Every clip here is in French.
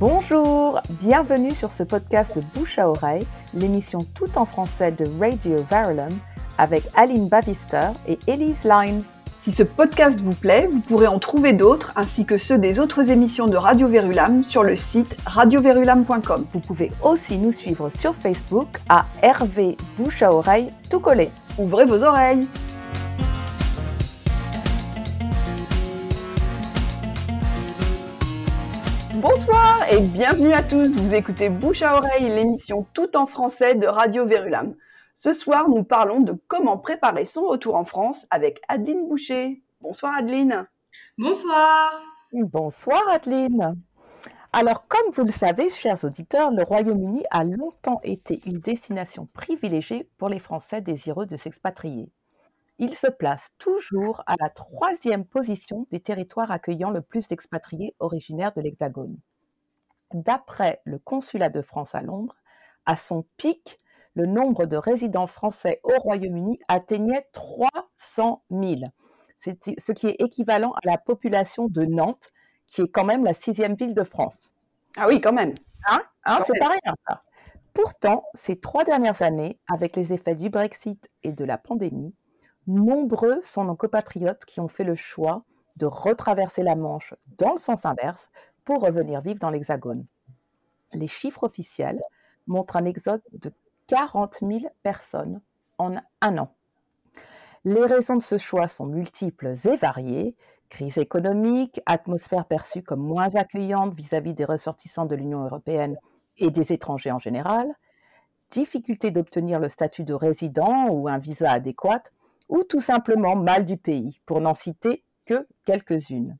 Bonjour, bienvenue sur ce podcast de Bouche à oreille, l'émission tout en français de Radio Verulam avec Aline Bavister et Elise Lines. Si ce podcast vous plaît, vous pourrez en trouver d'autres ainsi que ceux des autres émissions de Radio Verulam sur le site radioverulam.com. Vous pouvez aussi nous suivre sur Facebook à RV Bouche à oreille tout collé. Ouvrez vos oreilles Bonsoir et bienvenue à tous. Vous écoutez Bouche à oreille, l'émission tout en français de Radio Verulam. Ce soir, nous parlons de comment préparer son retour en France avec Adeline Boucher. Bonsoir Adeline. Bonsoir. Bonsoir Adeline. Alors, comme vous le savez, chers auditeurs, le Royaume-Uni a longtemps été une destination privilégiée pour les Français désireux de s'expatrier il se place toujours à la troisième position des territoires accueillant le plus d'expatriés originaires de l'Hexagone. D'après le consulat de France à Londres, à son pic, le nombre de résidents français au Royaume-Uni atteignait 300 000, ce qui est équivalent à la population de Nantes, qui est quand même la sixième ville de France. Ah oui, quand même. Hein, hein? C'est pas rien ça. Pourtant, ces trois dernières années, avec les effets du Brexit et de la pandémie, Nombreux sont nos compatriotes qui ont fait le choix de retraverser la Manche dans le sens inverse pour revenir vivre dans l'Hexagone. Les chiffres officiels montrent un exode de 40 000 personnes en un an. Les raisons de ce choix sont multiples et variées. Crise économique, atmosphère perçue comme moins accueillante vis-à-vis des ressortissants de l'Union européenne et des étrangers en général, difficulté d'obtenir le statut de résident ou un visa adéquat, ou tout simplement mal du pays, pour n'en citer que quelques-unes.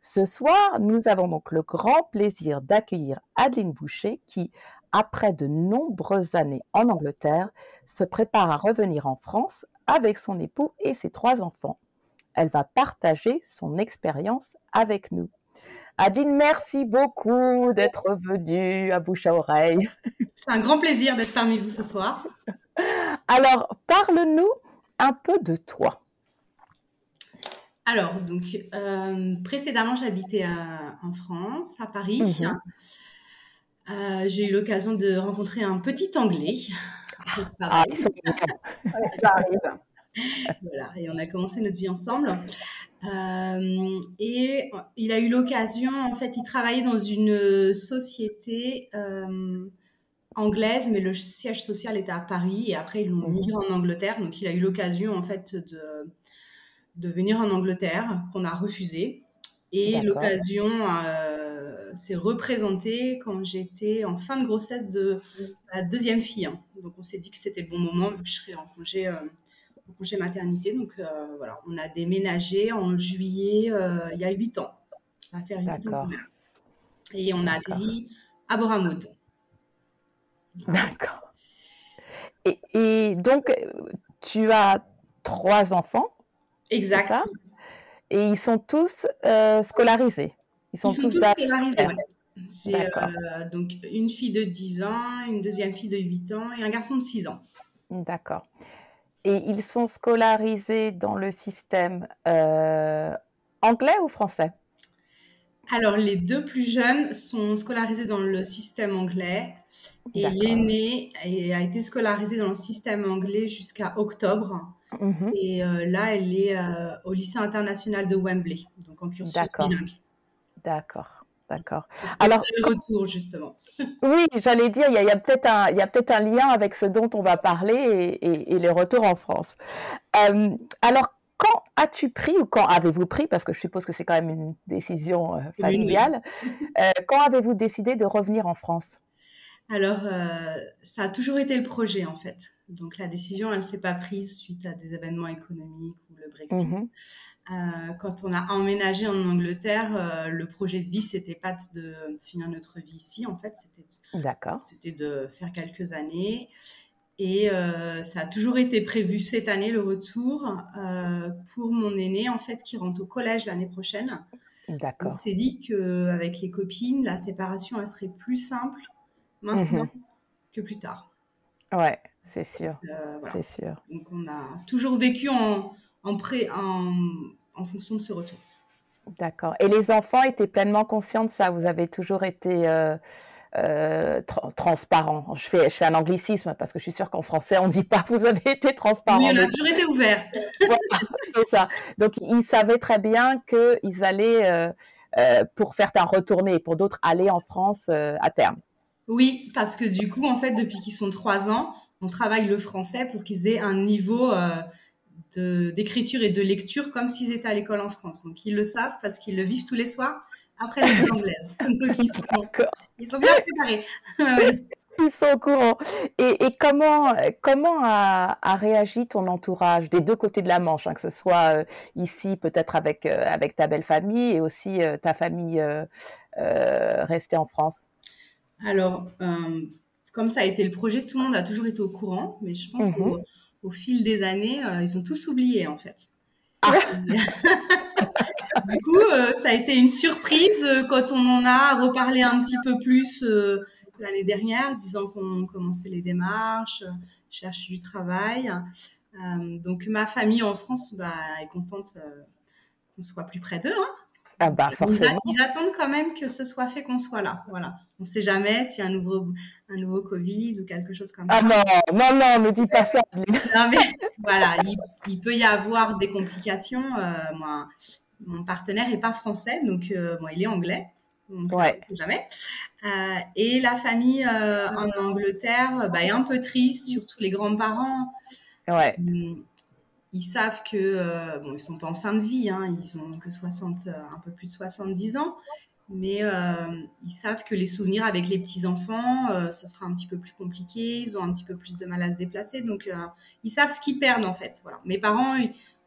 Ce soir, nous avons donc le grand plaisir d'accueillir Adeline Boucher qui, après de nombreuses années en Angleterre, se prépare à revenir en France avec son époux et ses trois enfants. Elle va partager son expérience avec nous. Adeline, merci beaucoup d'être venue à bouche à oreille. C'est un grand plaisir d'être parmi vous ce soir. Alors, parle-nous un peu de toi. Alors, donc, euh, précédemment, j'habitais en France, à Paris. Mhm. Euh, j'ai eu l'occasion de rencontrer un petit Anglais. Ah, ils sont voilà, et on a commencé notre vie ensemble. Euh, et il a eu l'occasion, en fait, il travaillait dans une société anglaise, mais le siège social était à Paris et après ils l'ont mhm. migré en Angleterre. Donc il a eu l'occasion en fait de, de venir en Angleterre qu'on a refusé. Et l'occasion euh, s'est représentée quand j'étais en fin de grossesse de la deuxième fille. Hein. Donc on s'est dit que c'était le bon moment vu que je serais en congé, euh, congé maternité. Donc euh, voilà, on a déménagé en juillet il y a huit ans. Ça va faire ans. Et on a atterri à Boramoud. D'accord. Et, donc, tu as trois enfants. Exact. et ils sont tous euh, scolarisés. Ils sont, tous, scolarisés. J'ai euh, donc une fille de 10 ans, une deuxième fille de 8 ans et un garçon de 6 ans. D'accord. Et ils sont scolarisés dans le système euh, anglais ou français? Alors, les deux plus jeunes sont scolarisés dans le système anglais et l'aînée a été scolarisée dans le système anglais jusqu'à octobre. Mhm. Et euh, là, elle est euh, au lycée international de Wembley, donc en cursus bilingue. D'accord. D'accord. Alors, le retour justement. Oui, j'allais dire, il y a, peut-être un, il y a peut-être un lien avec ce dont on va parler et, et, les retours en France. Euh, alors, quand as-tu pris ou quand avez-vous pris, parce que je suppose que c'est quand même une décision euh, familiale, euh, quand avez-vous décidé de revenir en France? Alors, euh, ça a toujours été le projet en fait. Donc la décision, elle ne s'est pas prise suite à des événements économiques ou le Brexit. Mhm. quand on a emménagé en Angleterre, le projet de vie, c'était pas de finir notre vie ici, en fait, c'était de faire quelques années. Et euh, ça a toujours été prévu cette année, le retour, euh, pour mon aîné, en fait, qui rentre au collège l'année prochaine. D'accord. On s'est dit qu'avec les copines, la séparation, elle serait plus simple maintenant mhm. que plus tard. Ouais, c'est sûr. Euh, c'est sûr. Donc, on a toujours vécu en, en, pré, en, en fonction de ce retour. D'accord. Et les enfants étaient pleinement conscients de ça? Vous avez toujours été euh, euh, transparent. Je fais, je fais un anglicisme parce que je suis sûre qu'en français on dit pas vous avez été transparent. Oui, on a toujours été ouvert. c'est ça. Donc ils savaient très bien qu'ils allaient, pour certains retourner et pour d'autres aller en France à terme. Oui, parce que du coup, en fait, depuis qu'ils sont trois ans, on travaille le français pour qu'ils aient un niveau d'écriture et de lecture comme s'ils étaient à l'école en France. Donc ils le savent parce qu'ils le vivent tous les soirs après l'école anglaise. Donc ils sont, ils sont bien préparés. ils sont au courant. Et, comment, comment a, réagi ton entourage des deux côtés de la Manche, hein, que ce soit euh, ici peut-être avec, euh, avec ta belle famille et aussi euh, ta famille restée en France? Alors, comme ça a été le projet, tout le monde a toujours été au courant, mais je pense mmh au fil des années, ils ont tous oublié en fait. Ah. du coup, euh, ça a été une surprise euh, quand on en a reparlé un petit peu plus l'année dernière, disant qu'on commençait les démarches, cherche du travail. donc ma famille en France bah, est contente qu'on soit plus près d'eux. Hein. Ah bah, forcément. Ils, attendent quand même que ce soit fait qu'on soit là. Voilà. On ne sait jamais s'il y a un nouveau, un nouveau Covid ou quelque chose comme ça. Ah non, non, non, ne dis pas ça. non, mais voilà, il, peut y avoir des complications. Euh, moi, mon partenaire n'est pas français, donc euh, il est anglais. Donc, ouais. on ne sait jamais. Euh, et la famille en Angleterre bah, est un peu triste, surtout les grands-parents. Ouais. Hum, ils savent que, euh, bon, ils sont pas en fin de vie, hein, ils ont que 60, euh, un peu plus de 70 ans, mais euh, ils savent que les souvenirs avec les petits-enfants, euh, ce sera un petit peu plus compliqué, ils ont un petit peu plus de mal à se déplacer, donc ils savent ce qu'ils perdent en fait. Voilà. Mes parents,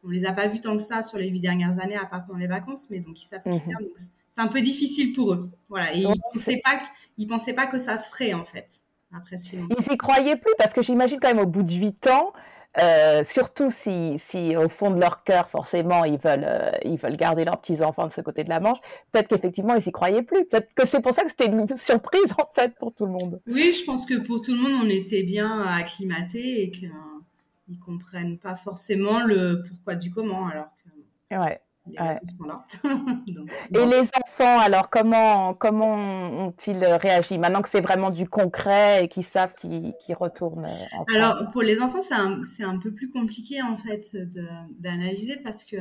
on les a pas vus tant que ça sur les huit dernières années, à part pendant les vacances, mais donc ils savent ce qu'ils mhm. perdent. c'est un peu difficile pour eux. Voilà. Et ils ne pensaient, pas que, pensaient pas que ça se ferait en fait. Après, ils n'y croyaient plus parce que j'imagine quand même au bout de 8 ans, euh, surtout si, si, au fond de leur cœur, forcément, ils veulent, euh, ils veulent garder leurs petits-enfants de ce côté de la Manche, peut-être qu'effectivement, ils s'y croyaient plus. Peut-être que c'est pour ça que c'était une surprise, en fait, pour tout le monde. Oui, je pense que pour tout le monde, on était bien acclimatés et qu'ils ne comprennent pas forcément le pourquoi du comment, alors que... Ouais. Et les enfants, alors comment comment ont-ils réagi? Maintenant que c'est vraiment du concret et qu'ils savent qu'ils retournent Alors pour les enfants, c'est un, un, peu plus compliqué en fait d'analyser parce que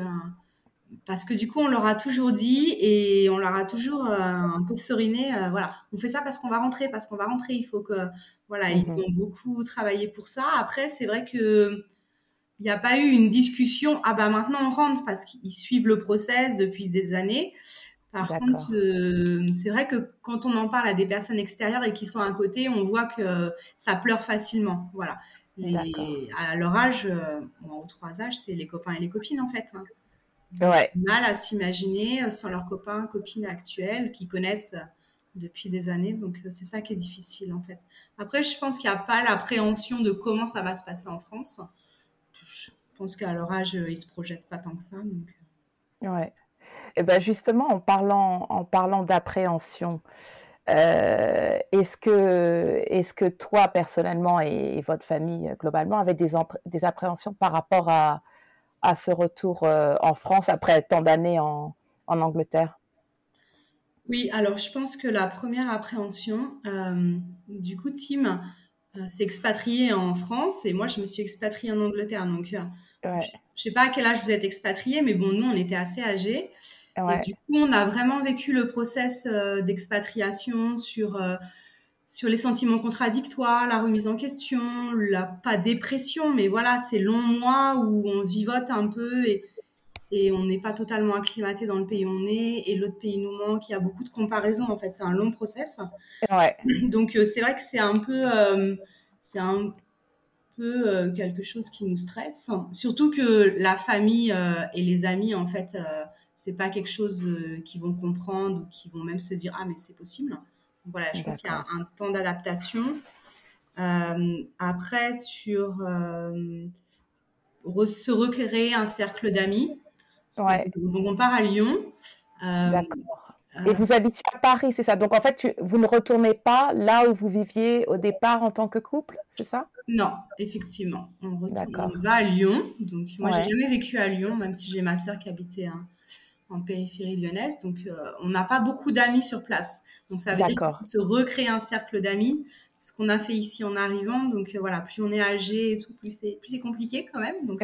parce que du coup on leur a toujours dit et on leur a toujours euh, un peu seriné, euh, voilà, on fait ça parce qu'on va rentrer, parce qu'on va rentrer, il faut que voilà, ils mmh ont beaucoup travaillé pour ça. Après c'est vrai que il n'y a pas eu une discussion, ah bah maintenant on rentre parce qu'ils suivent le process depuis des années. Par contre, euh, c'est vrai que quand on en parle à des personnes extérieures et qui sont à côté, on voit que ça pleure facilement. Voilà. à leur âge, euh, aux trois âges, c'est les copains et les copines en fait. Hein. Ouais. Mal à s'imaginer euh, sans leurs copains, copines actuels qui connaissent depuis des années. Donc c'est ça qui est difficile en fait. Après, je pense qu'il n'y a pas l'appréhension de comment ça va se passer en France je pense qu'à leur âge, ils se projettent pas tant que ça. Donc... Euh. Ouais. Et eh ben justement, en parlant, en parlant d'appréhension, euh, est-ce que, est que toi personnellement et, votre famille euh, globalement avez des, des appréhensions par rapport à, à ce retour en France après tant d'années en, en, Angleterre? Oui, alors je pense que la première appréhension, du coup, Tim, euh, s'est expatrié en France et moi je me suis expatriée en Angleterre. Donc euh, je, ne sais pas à quel âge vous êtes expatrié, mais bon, nous on était assez âgés. Et du coup, on a vraiment vécu le process euh, d'expatriation sur sur les sentiments contradictoires, la remise en question, la pas dépression, mais voilà, ces longs mois où on vivote un peu et, et on n'est pas totalement acclimaté dans le pays où on est et l'autre pays nous manque. Il y a beaucoup de comparaisons en fait, c'est un long process. Ouais. Donc euh, c'est vrai que c'est un peu, euh, c'est un peu euh, quelque chose qui nous stresse. Surtout que la famille et les amis en fait, c'est pas quelque chose qu'ils vont comprendre ou qui vont même se dire ah mais c'est possible. Donc, voilà, je pense qu'il y a un, temps d'adaptation. après sur se recréer un cercle d'amis. Ouais. Donc, on part à Lyon. Euh, D'accord. Et vous habitez à Paris, c'est ça? Donc, en fait, vous ne retournez pas là où vous viviez au départ en tant que couple, c'est ça? Non, effectivement. On, retourne, on va à Lyon. Donc, moi, j'ai jamais vécu à Lyon, même si j'ai ma sœur qui habitait en en périphérie lyonnaise. Donc, on n'a pas beaucoup d'amis sur place. Donc, ça veut dire se recréer un cercle d'amis. Ce qu'on a fait ici en arrivant. Donc, voilà, plus on est âgé et tout, plus c'est compliqué quand même. Donc,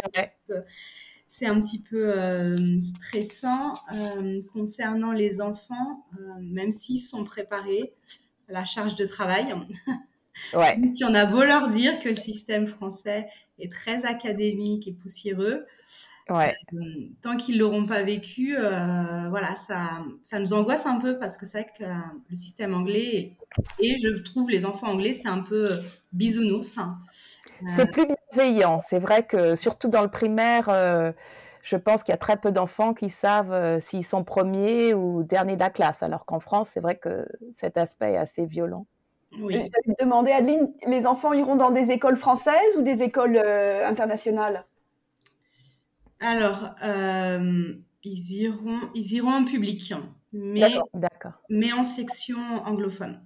c'est un petit peu stressant. concernant les enfants, même s'ils sont préparés à la charge de travail, Ouais. si on a beau leur dire que le système français est très académique et poussiéreux, ouais. Euh, tant qu'ils l'auront pas vécu, euh, voilà, ça, ça nous angoisse un peu parce que c'est vrai que euh, le système anglais et, je trouve les enfants anglais, c'est un peu bisounours. Hein. C'est plus bienveillant. C'est vrai que surtout dans le primaire, je pense qu'il y a très peu d'enfants qui savent s'ils sont premiers ou derniers de la classe, alors qu'en France, c'est vrai que cet aspect est assez violent. Oui. Je demander, Adeline, les enfants iront dans des écoles françaises ou des écoles euh, internationales? Alors, euh, ils, iront, ils iront en public, mais, mais en section anglophone.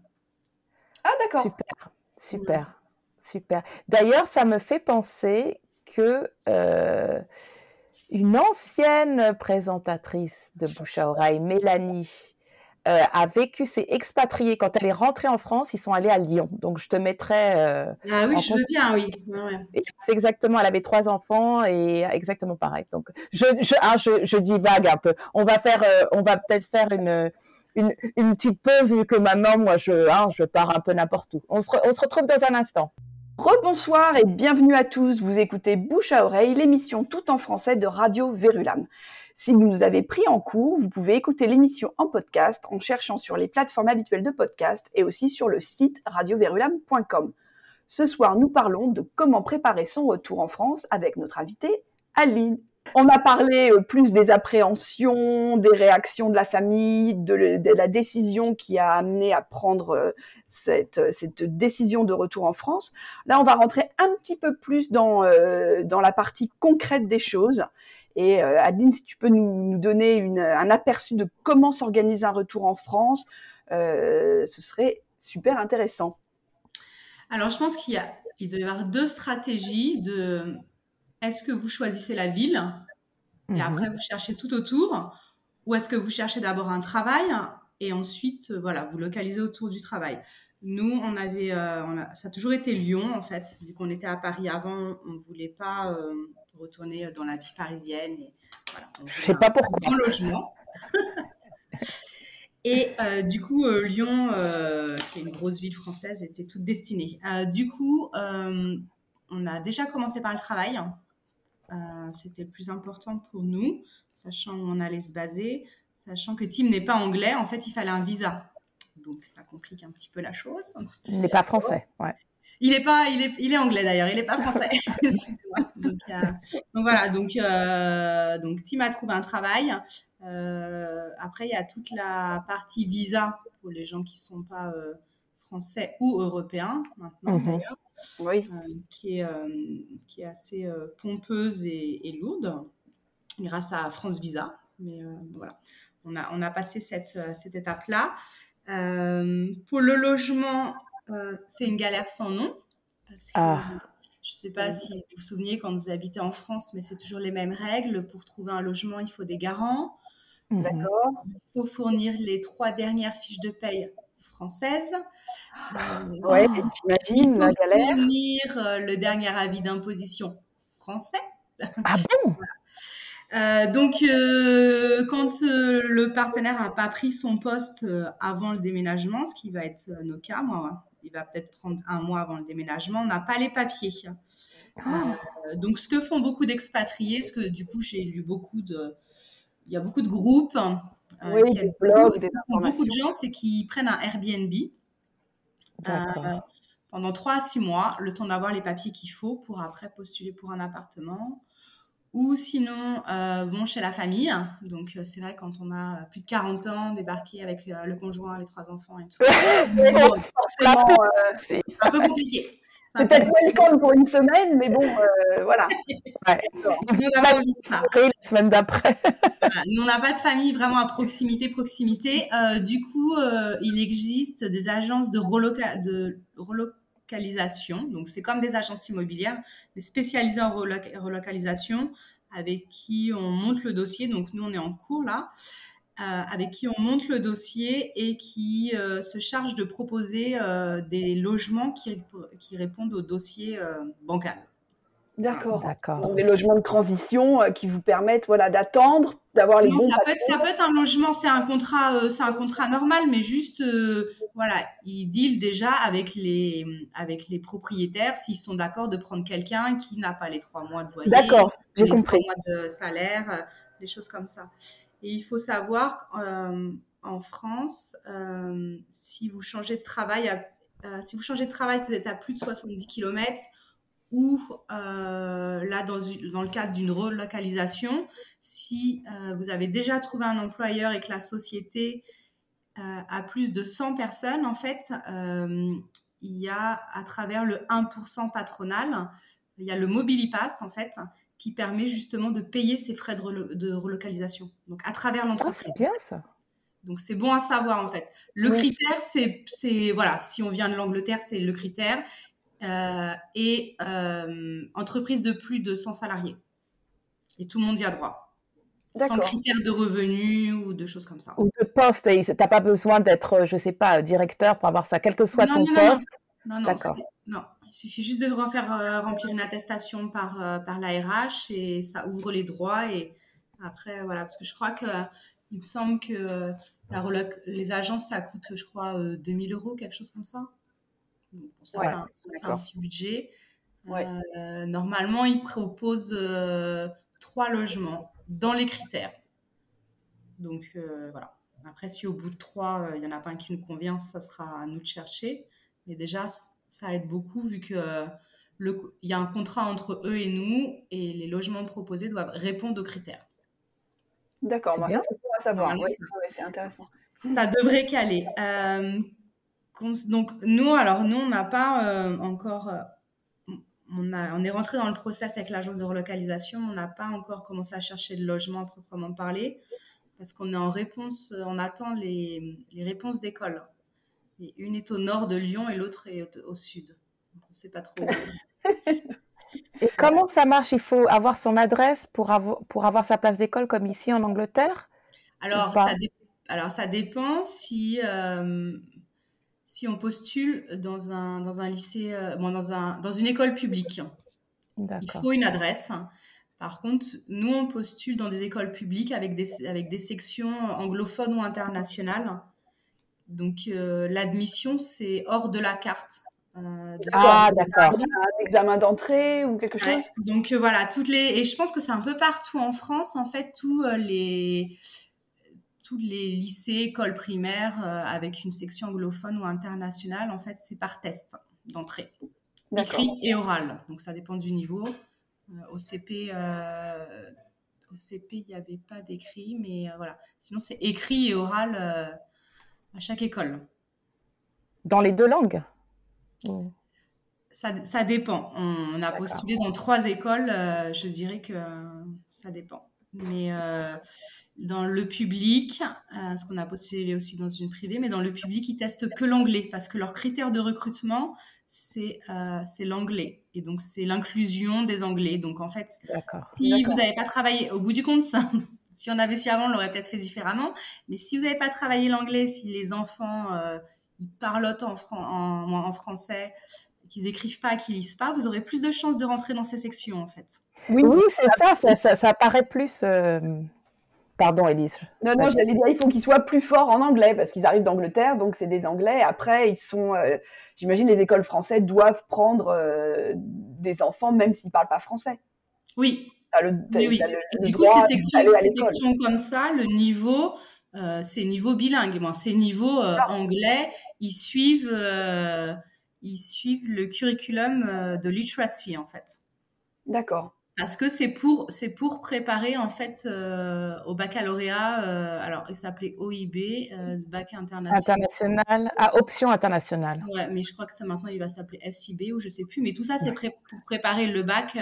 Ah, d'accord. Super, super, super. D'ailleurs, ça me fait penser que euh, une ancienne présentatrice de Bouche à oreille, Mélanie, euh, a vécu, s'est expatriée. Quand elle est rentrée en France, ils sont allés à Lyon. Donc, je te mettrai. Euh, ah oui, je veux bien, oui. c'est exactement, elle avait trois enfants et exactement pareil. Donc, je, je, ah, je, je divague un peu. On va faire, euh, on va peut-être faire une, une, une, petite pause vu que maintenant, moi, je, hein, je pars un peu n'importe où. On se, on se retrouve dans un instant. Rebonsoir et bienvenue à tous. Vous écoutez Bouche à oreille, l'émission tout en français de Radio Vérulam. Si vous nous avez pris en cours, vous pouvez écouter l'émission en podcast en cherchant sur les plateformes habituelles de podcast et aussi sur le site radioverulam.com. Ce soir, nous parlons de comment préparer son retour en France avec notre invitée Aline. On a parlé euh, plus des appréhensions, des réactions de la famille, de, la décision qui a amené à prendre euh, cette, cette, décision de retour en France. Là, on va rentrer un petit peu plus dans, euh, la partie concrète des choses et euh, Adeline, si tu peux nous, donner un aperçu de comment s'organise un retour en France, euh, ce serait super intéressant. Alors, je pense qu'il il doit y avoir deux stratégies de est-ce que vous choisissez la ville et mhm. après vous cherchez tout autour ou est-ce que vous cherchez d'abord un travail et ensuite voilà vous localisez autour du travail? Nous on avait euh, ça a toujours été Lyon en fait vu qu'on était à Paris avant on ne voulait pas retourner dans la vie parisienne. Et, voilà, Je sais pas pourquoi. Un logement. et euh, du coup, euh, Lyon, euh, qui est une grosse ville française, était toute destinée. du coup, on a déjà commencé par le travail. C'était le plus important pour nous, sachant où on allait se baser, sachant que Tim n'est pas anglais. En fait, il fallait un visa. Donc, ça complique un petit peu la chose. Il n'est pas français, ouais. Il est pas, il est, il est anglais d'ailleurs, il est pas français. Excusez-moi. Donc, euh, donc, voilà, donc euh, donc Tim a trouvé un travail. Euh, après, il y a toute la partie visa pour les gens qui sont pas français ou européens maintenant mhm. d'ailleurs, oui. qui est qui est assez pompeuse et, et, lourde grâce à France Visa. Mais voilà, on a on a passé cette cette étape là. pour le logement, euh, c'est une galère sans nom. Ah. Je ne sais pas si vous vous souvenez quand vous habitez en France, mais c'est toujours les mêmes règles. Pour trouver un logement, il faut des garants. Mhm. D'accord. Il faut fournir les trois dernières fiches de paye françaises. Euh, oui, j'imagine la galère. Euh, le dernier avis d'imposition français. Ah bon? Euh, donc, euh, quand euh, le partenaire n'a pas pris son poste avant le déménagement, ce qui va être nos cas, moi, il va peut-être prendre un mois avant le déménagement, on n'a pas les papiers. Ah. donc, ce que font beaucoup d'expatriés, ce que du coup, j'ai lu beaucoup de. Il y a beaucoup de groupes. Oui, des blogs, des Beaucoup de gens, c'est qu'ils prennent un Airbnb. pendant trois à six mois, le temps d'avoir les papiers qu'il faut pour après postuler pour un appartement ou sinon euh, vont chez la famille. Donc euh, c'est vrai quand on a plus de 40 ans, débarquer avec euh, le conjoint, les trois enfants et tout. c'est un peu compliqué. C'est peut-être welcome pour une semaine, mais bon, voilà. Ouais. la semaine d'après. Nous, on n'a pas de famille vraiment à proximité, proximité. du coup, il existe des agences de, reloca de relocalisation. Donc, c'est comme des agences immobilières, mais spécialisées en relocalisation avec qui on monte le dossier. Donc nous, on est en cours là. Avec qui on monte le dossier et qui se charge de proposer des logements qui, qui, répondent au dossier bancal. D'accord. D'accord. des logements de transition euh, qui vous permettent voilà, d'attendre, d'avoir les bons ça peut, être, ça peut être un logement, c'est un contrat, euh, c'est un contrat normal, mais juste, euh, voilà, ils deal déjà avec les, avec les propriétaires s'ils sont d'accord de prendre quelqu'un qui n'a pas les trois mois de loyer, d'accord, j'ai compris, trois mois de salaire, des choses comme ça. Et il faut savoir en France, si vous changez de travail, si vous changez de travail, vous êtes à plus de 70 km ou euh, là, dans, le cadre d'une relocalisation, si euh, vous avez déjà trouvé un employeur et que la société euh, a plus de 100 personnes, en fait, il y a à travers le 1% patronal, il y a le Mobilipass, en fait, qui permet justement de payer ces frais de, relocalisation. Donc, à travers l'entreprise. Ah, c'est bien ça. Donc c'est bon à savoir en fait. Le critère, c'est voilà, si on vient de l'Angleterre, c'est le critère. Euh, et euh, entreprise de plus de 100 salariés. Et tout le monde y a droit. Sans critères de revenus ou de choses comme ça. Ou de poste. Tu n'as pas besoin d'être, je ne sais pas, directeur pour avoir ça, quel que soit ton poste. Non, non, non. Il suffit juste de refaire euh, remplir une attestation par, par l'ARH et ça ouvre les droits. Et après, voilà, parce que je crois que il me semble que la les agences, ça coûte, je crois, 2000 euros, quelque chose comme ça ça, fait un, petit budget. Euh, normalement, ils proposent euh, trois logements dans les critères. Donc euh, voilà. Après, si au bout de trois, il n'y en a pas un qui nous convient, ça sera à nous de chercher. Mais déjà, ça aide beaucoup vu que le, il y a un contrat entre eux et nous et les logements proposés doivent répondre aux critères. D'accord, c'est bien. savoir. c'est intéressant. Ça devrait caler. Donc nous, alors nous, on n'a pas euh, encore, euh, on, a, on est rentré dans le process avec l'agence de relocalisation, on n'a pas encore commencé à chercher le logement à proprement parler, parce qu'on est en réponse, euh, on attend les, les réponses d'école. Une est au nord de Lyon et l'autre est au, sud. on ne sait pas trop. et comment ça marche? Il faut avoir son adresse pour avoir, pour avoir sa place d'école comme ici en Angleterre? Alors ça, alors, ça dépend si si on postule dans un, dans un lycée, euh, dans, un, dans une école publique. Il faut une adresse. Par contre, nous, on postule dans des écoles publiques avec des, avec des sections anglophones ou internationales. Donc, euh, l'admission, c'est hors de la carte. Euh, ah, d'accord. Un examen d'entrée ou quelque chose? Donc, voilà, toutes les... Et je pense que c'est un peu partout en France, en fait, tous les tous les lycées, écoles primaires euh, avec une section anglophone ou internationale, en fait, c'est par test d'entrée, écrit et oral. Donc ça dépend du niveau. Euh, au CP, euh, au CP, il n'y avait pas d'écrit, mais voilà. Sinon, c'est écrit et oral à chaque école. Dans les deux langues ça, ça, dépend. On, a postulé dans trois écoles. je dirais que ça dépend. Mais dans le public, euh, ce qu'on a postulé aussi dans une privée, mais dans le public, ils testent que l'anglais parce que leur critère de recrutement, c'est euh, l'anglais. Et donc, c'est l'inclusion des anglais. Donc, en fait, si vous n'avez pas travaillé, au bout du compte, si on avait su avant, on l'aurait peut-être fait différemment. Mais si vous n'avez pas travaillé l'anglais, si les enfants euh, ils parlotent en, en, en français, qu'ils écrivent pas, qu'ils lisent pas, vous aurez plus de chances de rentrer dans ces sections, en fait. Oui, oui c'est ça, ça, ça, ça, paraît plus euh, Pardon, Elise. Non, non, j'allais dire, il faut qu'ils soient plus forts en anglais parce qu'ils arrivent d'Angleterre, donc c'est des Anglais. Après, ils sont, euh, j'imagine, les écoles françaises doivent prendre euh, des enfants même s'ils parlent pas français. Oui. Le, oui, oui. du coup, ces sections, comme ça, le niveau, euh, c'est niveau bilingue. Bon, c'est niveau ah. anglais. Ils suivent, ils suivent le curriculum de literacy en fait. D'accord. Parce que c'est pour, c'est pour préparer en fait euh, au baccalauréat. Euh, alors, il s'appelait OIB, euh, bac international. International, à option internationale. Ouais, mais je crois que ça maintenant il va s'appeler SIB ou je sais plus. Mais tout ça, c'est pour préparer le bac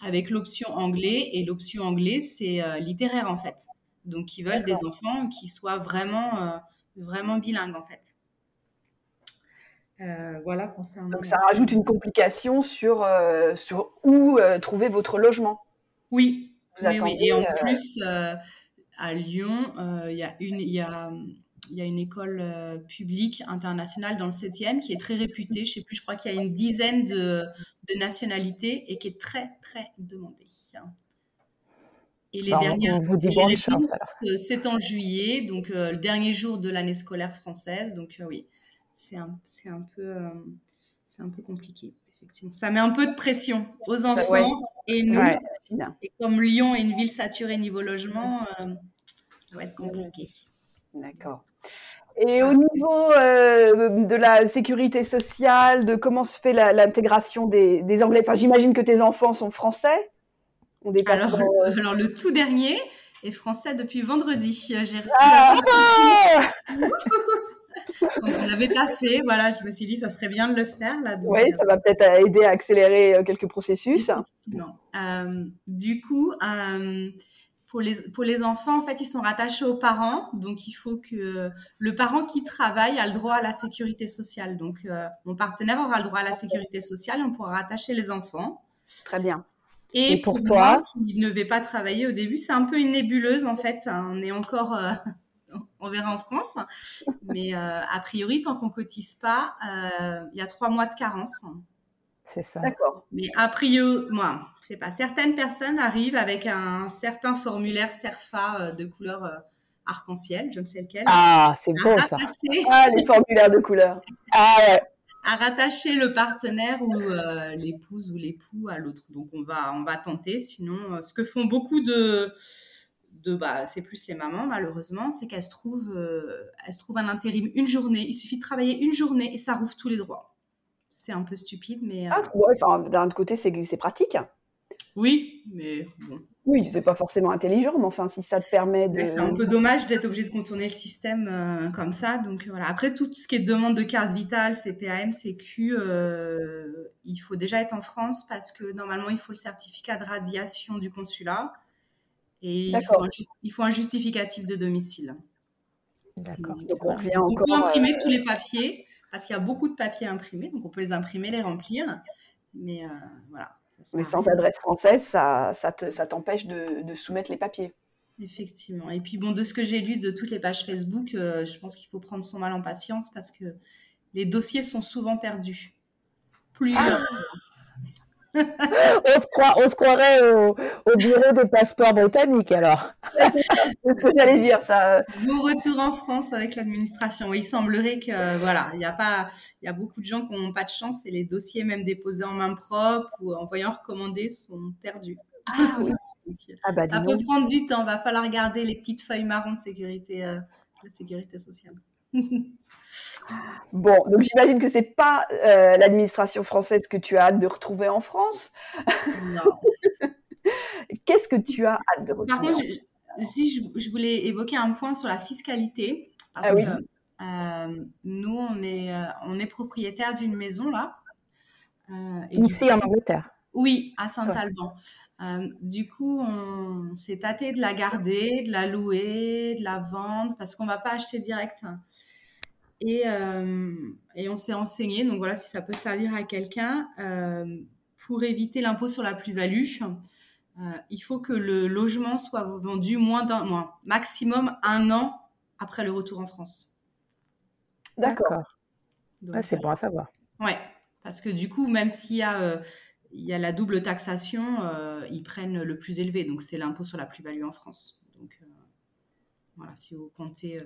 avec l'option anglais et l'option anglais, c'est littéraire en fait. Donc, ils veulent des enfants qui soient vraiment, vraiment bilingues en fait. Euh, voilà, concernant. Donc ça rajoute une complication sur, euh, sur où euh, trouver votre logement. Oui, vous attendez. Et en plus, à Lyon, il y a une, il y a, il y a une école publique internationale dans le 7e qui est très réputée. Je sais plus, je crois qu'il y a une dizaine de, de, nationalités et qui est très, très demandée. Et les dernières vous dit bonne chance. C'est en juillet, donc le dernier jour de l'année scolaire française. Donc oui, c'est un, un, peu, c'est un peu compliqué. Effectivement. Ça met un peu de pression aux enfants et nous. Et comme Lyon est une ville saturée niveau logement, ça va être compliqué. D'accord. Et au niveau euh, de la sécurité sociale, de comment se fait l'intégration des, des, Anglais? Enfin, J'imagine que tes enfants sont français on alors, euh, alors, le tout dernier est français depuis vendredi. J'ai reçu ah la... on ne l'avait pas fait, voilà, je me suis dit ça serait bien de le faire. Là, oui, ça va peut-être aider à accélérer euh, quelques processus. Euh, du coup, pour les, pour les enfants, en fait, ils sont rattachés aux parents. Donc, il faut que le parent qui travaille a le droit à la sécurité sociale. Donc, euh, mon partenaire aura le droit à la sécurité sociale et on pourra rattacher les enfants. Très bien. Et, pour, toi Il ne va pas travailler au début, c'est un peu une nébuleuse en fait. On est encore, euh, on verra en France, mais euh, a priori, tant qu'on cotise pas, il y a trois mois de carence. C'est ça. D'accord. Mais a priori, moi, je sais pas, certaines personnes arrivent avec un certain formulaire CERFA euh, de couleur euh, arc-en-ciel, je ne sais lequel. Ah, c'est beau ça. Ah, les formulaires de couleur. Ah ouais. À rattacher le partenaire ou euh, l'épouse ou l'époux à l'autre. Donc on va, on va tenter. Sinon, ce que font beaucoup de, de bah, c'est plus les mamans malheureusement, c'est qu'elles se trouvent, elles se trouvent un intérim une journée. Il suffit de travailler une journée et ça rouvre tous les droits c'est un peu stupide, mais. Ah, euh, ouais, d'un autre côté, c'est pratique. Oui, mais bon. Oui, c'est pas forcément intelligent, mais enfin, si ça te permet de. C'est un peu dommage d'être obligé de contourner le système euh, comme ça. Donc voilà. Après, tout ce qui est demande de carte vitale, CPAM, CQ, euh, il faut déjà être en France parce que normalement, il faut le certificat de radiation du consulat et il faut, un, il faut, un, justificatif de domicile. D'accord. Donc, on, on peut imprimer tous les papiers parce qu'il y a beaucoup de papiers imprimés, donc on peut les imprimer, les remplir. Mais euh, voilà. Mais sans adresse française, ça, ça, t'empêche de, soumettre les papiers. Effectivement. Et puis bon, de ce que j'ai lu de toutes les pages Facebook, euh, je pense qu'il faut prendre son mal en patience parce que les dossiers sont souvent perdus. Plus. Ah on, se croit, on se croirait au, bureau des passeports britanniques alors. C'est ce que j'allais dire ça. Bon retour en France avec l'administration. Il semblerait que voilà, il y a pas, il y a beaucoup de gens qui n'ont pas de chance et les dossiers même déposés en main propre ou en voyant recommander sont perdus. Ah, oui. ah bah, ça peut prendre du temps. Va falloir garder les petites feuilles marron de sécurité, euh, la sécurité sociale. Bon, donc j'imagine que c'est pas euh, l'administration française que tu as hâte de retrouver en France. Non. Qu'est-ce que tu as hâte de retrouver Par contre, si je, voulais évoquer un point sur la fiscalité, parce ah oui. que euh, nous, on est, euh, on est propriétaire d'une maison là. Ici en Angleterre. Oui, à Saint-Alban. du coup, on s'est tâté de la garder, de la louer, de la vendre, parce qu'on ne va pas acheter direct. Et, euh, et on s'est enseigné, donc voilà, si ça peut servir à quelqu'un, euh, pour éviter l'impôt sur la plus-value, euh, il faut que le logement soit vendu moins d'un mois, maximum un an après le retour en France. D'accord. c'est bon à savoir. Ouais, parce que du coup, même s'il y a il y a la double taxation, ils prennent le plus élevé, donc c'est l'impôt sur la plus-value en France. Donc voilà, si vous comptez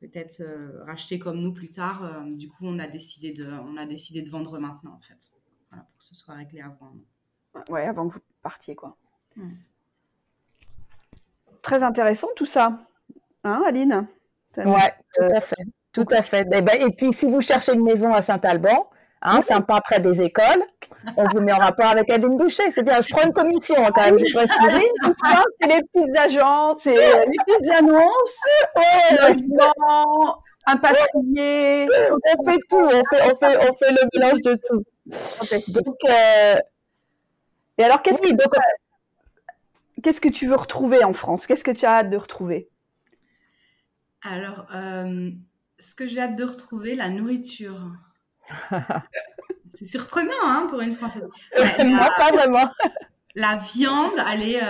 peut-être euh, racheter comme nous plus tard. Euh, du coup, on a décidé de, on a décidé de vendre maintenant, en fait, voilà, pour que ce soit réglé avant. Ouais, avant que vous partiez, quoi. Très intéressant tout ça, hein, Aline? Ouais, tout à fait, tout à fait. Et, eh ben, et puis, si vous cherchez une maison à Saint-Alban, Hein, sympa près des écoles. On vous met en rapport avec Adeline Boucher. C'est bien, je prends une commission hein, quand même, je précise. c'est les petites agences, c'est les petites annonces, logement, un papier. On fait tout, on fait, on fait, on fait le mélange de tout. Donc, euh... Et alors, qu'est-ce que, donc... qu'est-ce que tu veux retrouver en France? Qu'est-ce que tu as hâte de retrouver? Alors, euh, ce que j'ai hâte de retrouver, la nourriture. C'est surprenant hein, pour une Française. Moi, pas vraiment. la viande, aller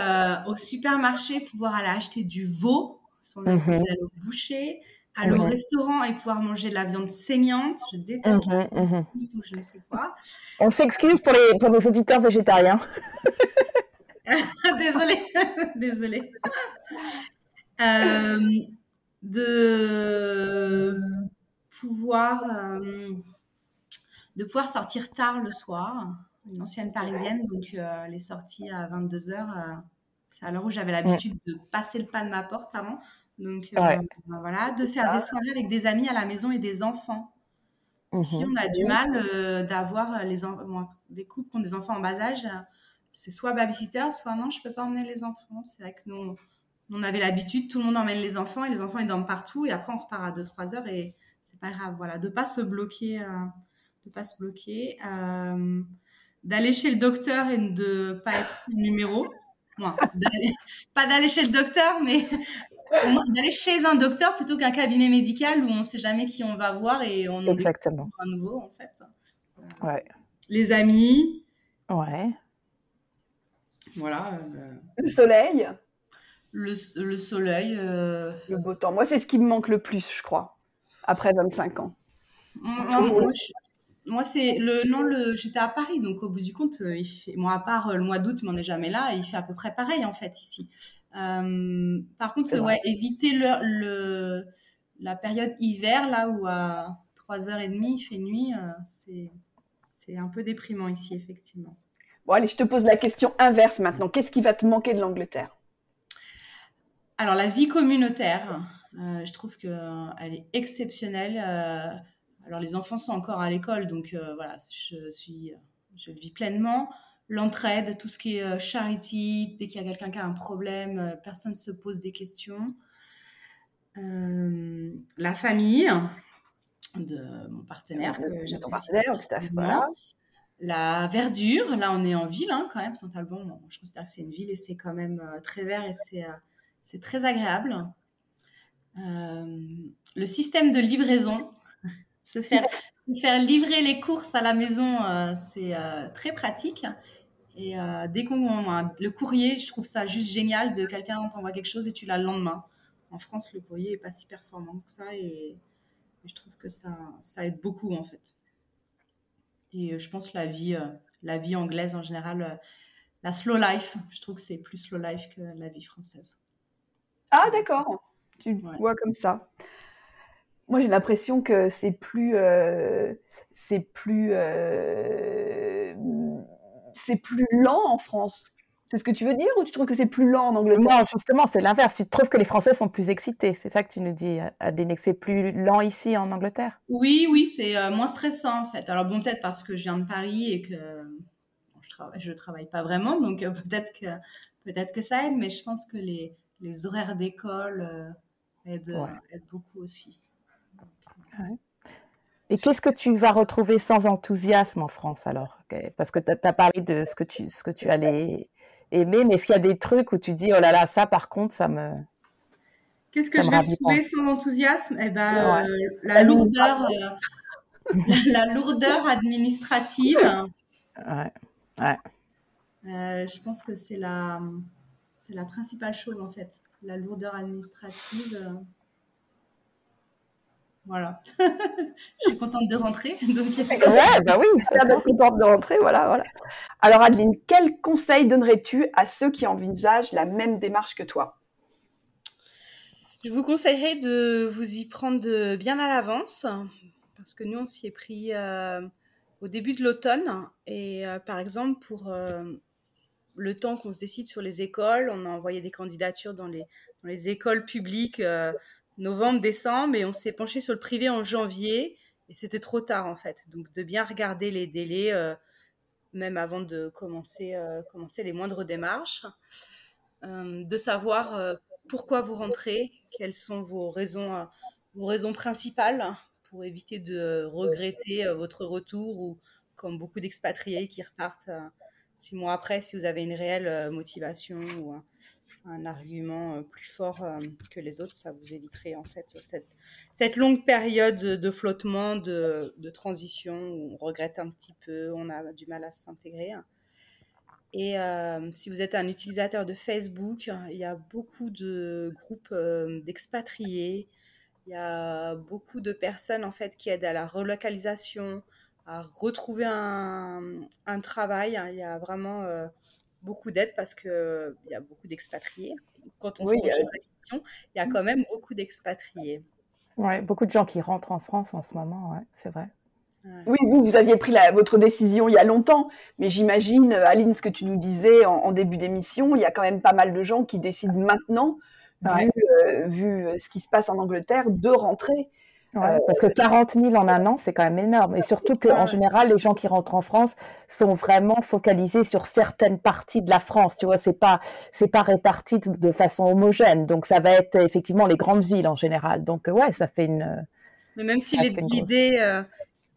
au supermarché, pouvoir aller acheter du veau sans mmh aller au boucher, aller au restaurant et pouvoir manger de la viande saignante. Je déteste mmh je ne sais quoi. On s'excuse pour, les, pour nos auditeurs végétariens. désolée, désolée. Euh, de pouvoir euh, de pouvoir sortir tard le soir. Une ancienne parisienne, donc euh, les sorties à 22h, c'est à l'heure où j'avais l'habitude de passer le pas de ma porte avant. Donc ben voilà, de faire des soirées avec des amis à la maison et des enfants. Si mmh on a du mal d'avoir les des couples qui ont des enfants en bas âge, c'est soit babysitter, soit non, je peux pas emmener les enfants. C'est vrai que nous, on avait l'habitude, tout le monde emmène les enfants et les enfants ils dorment partout et après on repart à 2-3 heures et c'est pas grave. Voilà, de pas se bloquer, euh, de pas se bloquer, euh, d'aller chez le docteur et de pas être numéro. pas d'aller chez le docteur, mais d'aller chez un docteur plutôt qu'un cabinet médical où on sait jamais qui on va voir et on Exactement. un nouveau en fait. Ouais. Les amis. Ouais. Voilà. Euh, le soleil. Le, soleil. Euh, le beau temps. Moi, c'est ce qui me manque le plus, je crois, après 25 ans. Moi, c'est le non le j'étais à Paris donc au bout du compte euh, il fait, moi à part le mois d'août mais on n'est jamais là il fait à peu près pareil en fait ici. par contre ouais éviter le, le, la période hiver là où à 3h30 il fait nuit c'est c'est un peu déprimant ici effectivement. Bon, allez, je te pose la question inverse maintenant. Qu'est-ce qui va te manquer de l'Angleterre? Alors, la vie communautaire, euh, je trouve qu'elle euh, est exceptionnelle. Euh, alors, les enfants sont encore à l'école, donc voilà, je, suis, je le vis pleinement. L'entraide, tout ce qui est charity, dès qu'il y a quelqu'un qui a un problème, personne ne se pose des questions. la famille de mon partenaire que j'ai partenaire, tout à fait. Voilà la verdure, là on est en ville hein, quand même, Saint-Albon, je considère que c'est une ville et c'est quand même euh, très vert et c'est euh, très agréable. Euh, le système de livraison, se, faire, faire livrer les courses à la maison, c'est très pratique. Et dès qu'on le courrier, je trouve ça juste génial de quelqu'un t'envoie quelque chose et tu l'as le lendemain. En France, le courrier est pas si performant que ça et, et je trouve que ça, ça aide beaucoup en fait. Et euh, je pense que la vie, euh, la vie anglaise en général, euh, la slow life, je trouve que c'est plus slow life que la vie française. Ah d'accord, tu vois comme ça. Moi j'ai l'impression que c'est plus, c'est plus, c'est plus lent en France. C'est ce que tu veux dire ou tu trouves que c'est plus lent en Angleterre? Non, justement, c'est l'inverse. Tu trouves que les Français sont plus excités. C'est ça que tu nous dis, Adeline, que c'est plus lent ici en Angleterre? Oui, oui, c'est euh, moins stressant en fait. Alors bon, peut-être parce que je viens de Paris et que je travaille, je travaille pas vraiment, donc euh, peut-être que, peut-être que ça aide, mais je pense que les, les horaires d'école euh, aident, beaucoup aussi. Et qu'est-ce que tu vas retrouver sans enthousiasme en France alors? Parce que tu as, parlé de ce que tu, ce que tu allais aimer, mais est-ce qu'il y a des trucs où tu dis, oh là là, ça par contre, ça me... Qu'est-ce que je vais trouver sans enthousiasme? Eh ben, euh, la, lourdeur, euh, la, lourdeur administrative. Ouais. ouais. Euh, je pense que c'est la, c'est la principale chose en fait, la lourdeur administrative. Voilà. je suis contente de rentrer. Donc... Ouais, bah oui, je suis contente de rentrer. Voilà, voilà. Alors, Adeline, quel conseil donnerais-tu à ceux qui envisagent la même démarche que toi? Je vous conseillerais de vous y prendre bien à l'avance, parce que nous, on s'y est pris euh, au début de l'automne. Et euh, par exemple, pour euh, le temps qu'on se décide sur les écoles, on a envoyé des candidatures dans les, dans les écoles publiques novembre, décembre, et on s'est penché sur le privé en janvier, et c'était trop tard en fait. Donc de bien regarder les délais, euh, même avant de commencer, euh, les moindres démarches, euh, de savoir pourquoi vous rentrez, quelles sont vos raisons, vos raisons principales pour éviter de regretter votre retour ou comme beaucoup d'expatriés qui repartent six mois après si vous avez une réelle motivation ou un argument euh, plus fort euh, que les autres, ça vous éviterait en fait cette, cette longue période de flottement, de, de, transition où on regrette un petit peu, on a du mal à s'intégrer. Et euh, si vous êtes un utilisateur de Facebook, il y a beaucoup de groupes d'expatriés. Il y a beaucoup de personnes en fait qui aident à la relocalisation, à retrouver un, un travail. Il y a vraiment beaucoup d'aide parce qu'il y a beaucoup d'expatriés. Quand on Oui, se pose la question, il y a quand même beaucoup d'expatriés. Ouais, beaucoup de gens qui rentrent en France en ce moment, ouais, c'est vrai. Ouais. Oui, vous, vous aviez pris la- votre décision il y a longtemps, mais j'imagine, euh, Aline, ce que tu nous disais en, en début d'émission, il y a quand même pas mal de gens qui décident maintenant, euh, vu euh, ce qui se passe en Angleterre, de rentrer. Ouais, parce que 40 000 en un an, c'est quand même énorme. Et surtout qu'en général, les gens qui rentrent en France sont vraiment focalisés sur certaines parties de la France. Tu vois, c'est pas, c'est pas réparti de, façon homogène. Donc, ça va être effectivement les grandes villes en général. Donc, euh, ouais, ça fait une. Mais même si l'idée euh,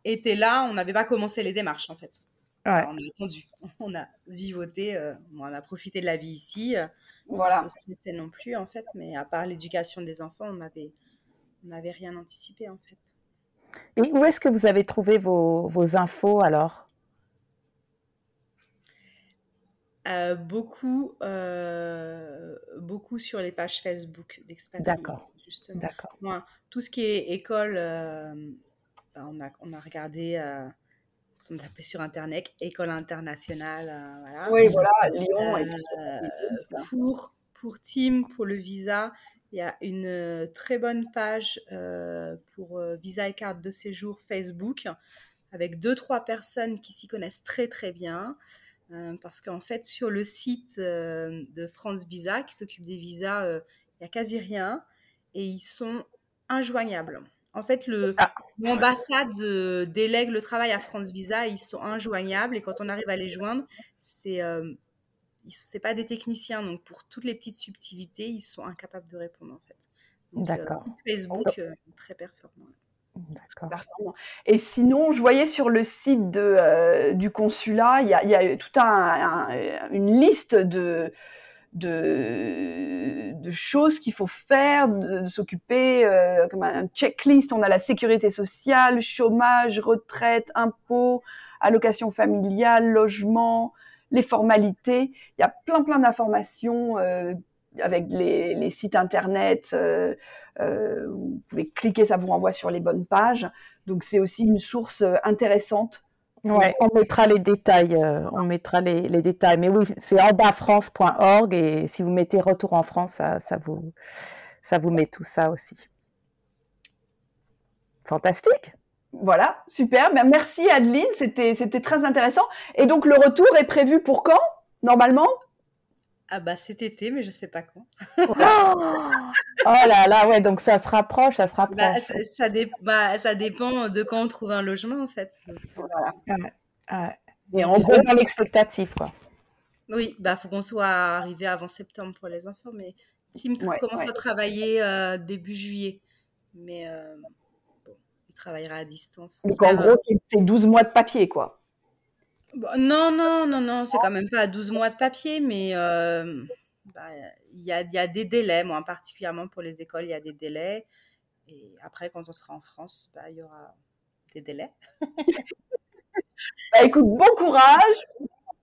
était là, on n'avait pas commencé les démarches en fait. Ouais. Alors, on a attendu, on a vivoté, euh, on a profité de la vie ici, euh, Voilà. se stresser non plus en fait, mais à part l'éducation des enfants, on n'avait on n'avait rien anticipé en fait. Et où est-ce que vous avez trouvé vos, vos infos alors? Euh, beaucoup, euh, beaucoup sur les pages Facebook d'expatriés. D'accord. Justement. D'accord. Moi, tout ce qui est école, euh, ben, on, a, on a regardé, euh, on a tapé sur Internet, école internationale, euh, voilà. Oui, voilà, Lyon et puis Euh, pour, pour Team, pour le visa, il y a une euh, très bonne page euh, pour euh, visa et carte de séjour Facebook avec deux, trois personnes qui s'y connaissent très, très bien. Euh, parce qu'en fait, sur le site euh, de France Visa, qui s'occupe des visas, il n'y a quasi rien et ils sont injoignables. En fait, Ah. l'ambassade délègue le travail à France Visa, ils sont injoignables et quand on arrive à les joindre, c'est c'est pas des techniciens, donc pour toutes les petites subtilités, ils sont incapables de répondre en fait. Euh, D'accord. Facebook, euh, très performant. D'accord. Et sinon, je voyais sur le site de, euh, du consulat, il y a, il y a tout un, un- une liste de, de, de choses qu'il faut faire, de, de s'occuper, euh, comme un checklist. On a la sécurité sociale, chômage, retraite, impôts, allocation familiale, logement, les formalités. Il y a plein plein d'informations euh, avec les, les sites internet. euh, euh, vous pouvez cliquer, ça vous renvoie sur les bonnes pages. Donc c'est aussi une source intéressante. Ouais, on mettra les détails. on mettra les, les détails. Mais oui, c'est enbasfrance.org et si vous mettez retour en France, ça, ça vous, ça vous met tout ça aussi. Fantastique. Voilà, super. Ben, merci Adeline, c'était c'était très intéressant. Et donc le retour est prévu pour quand normalement? Ah bah cet été, mais je sais pas quand. Oh, oh là là, ouais, donc ça se rapproche, ça se rapproche. Bah, ça, ça dé- bah, ça dépend de quand on trouve un logement en fait. Donc, Voilà. Ouais. Et En gros, dans l'expectative, quoi. oui, bah faut qu'on soit arrivé avant septembre pour les enfants, mais Tim Ouais, commence ouais. à travailler euh, début juillet, mais euh, travaillera à distance. donc en gros, c'est c'est 12 mois de papier quoi. Bon, non, non, non, non, c'est quand même pas à 12 mois de papier, mais euh, bah, il y a, il y a des délais, moi particulièrement pour les écoles, il y a des délais. Et après, quand on sera en France, bah, il y aura des délais. Bah, écoute, bon courage.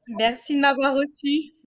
Merci de m'avoir reçu.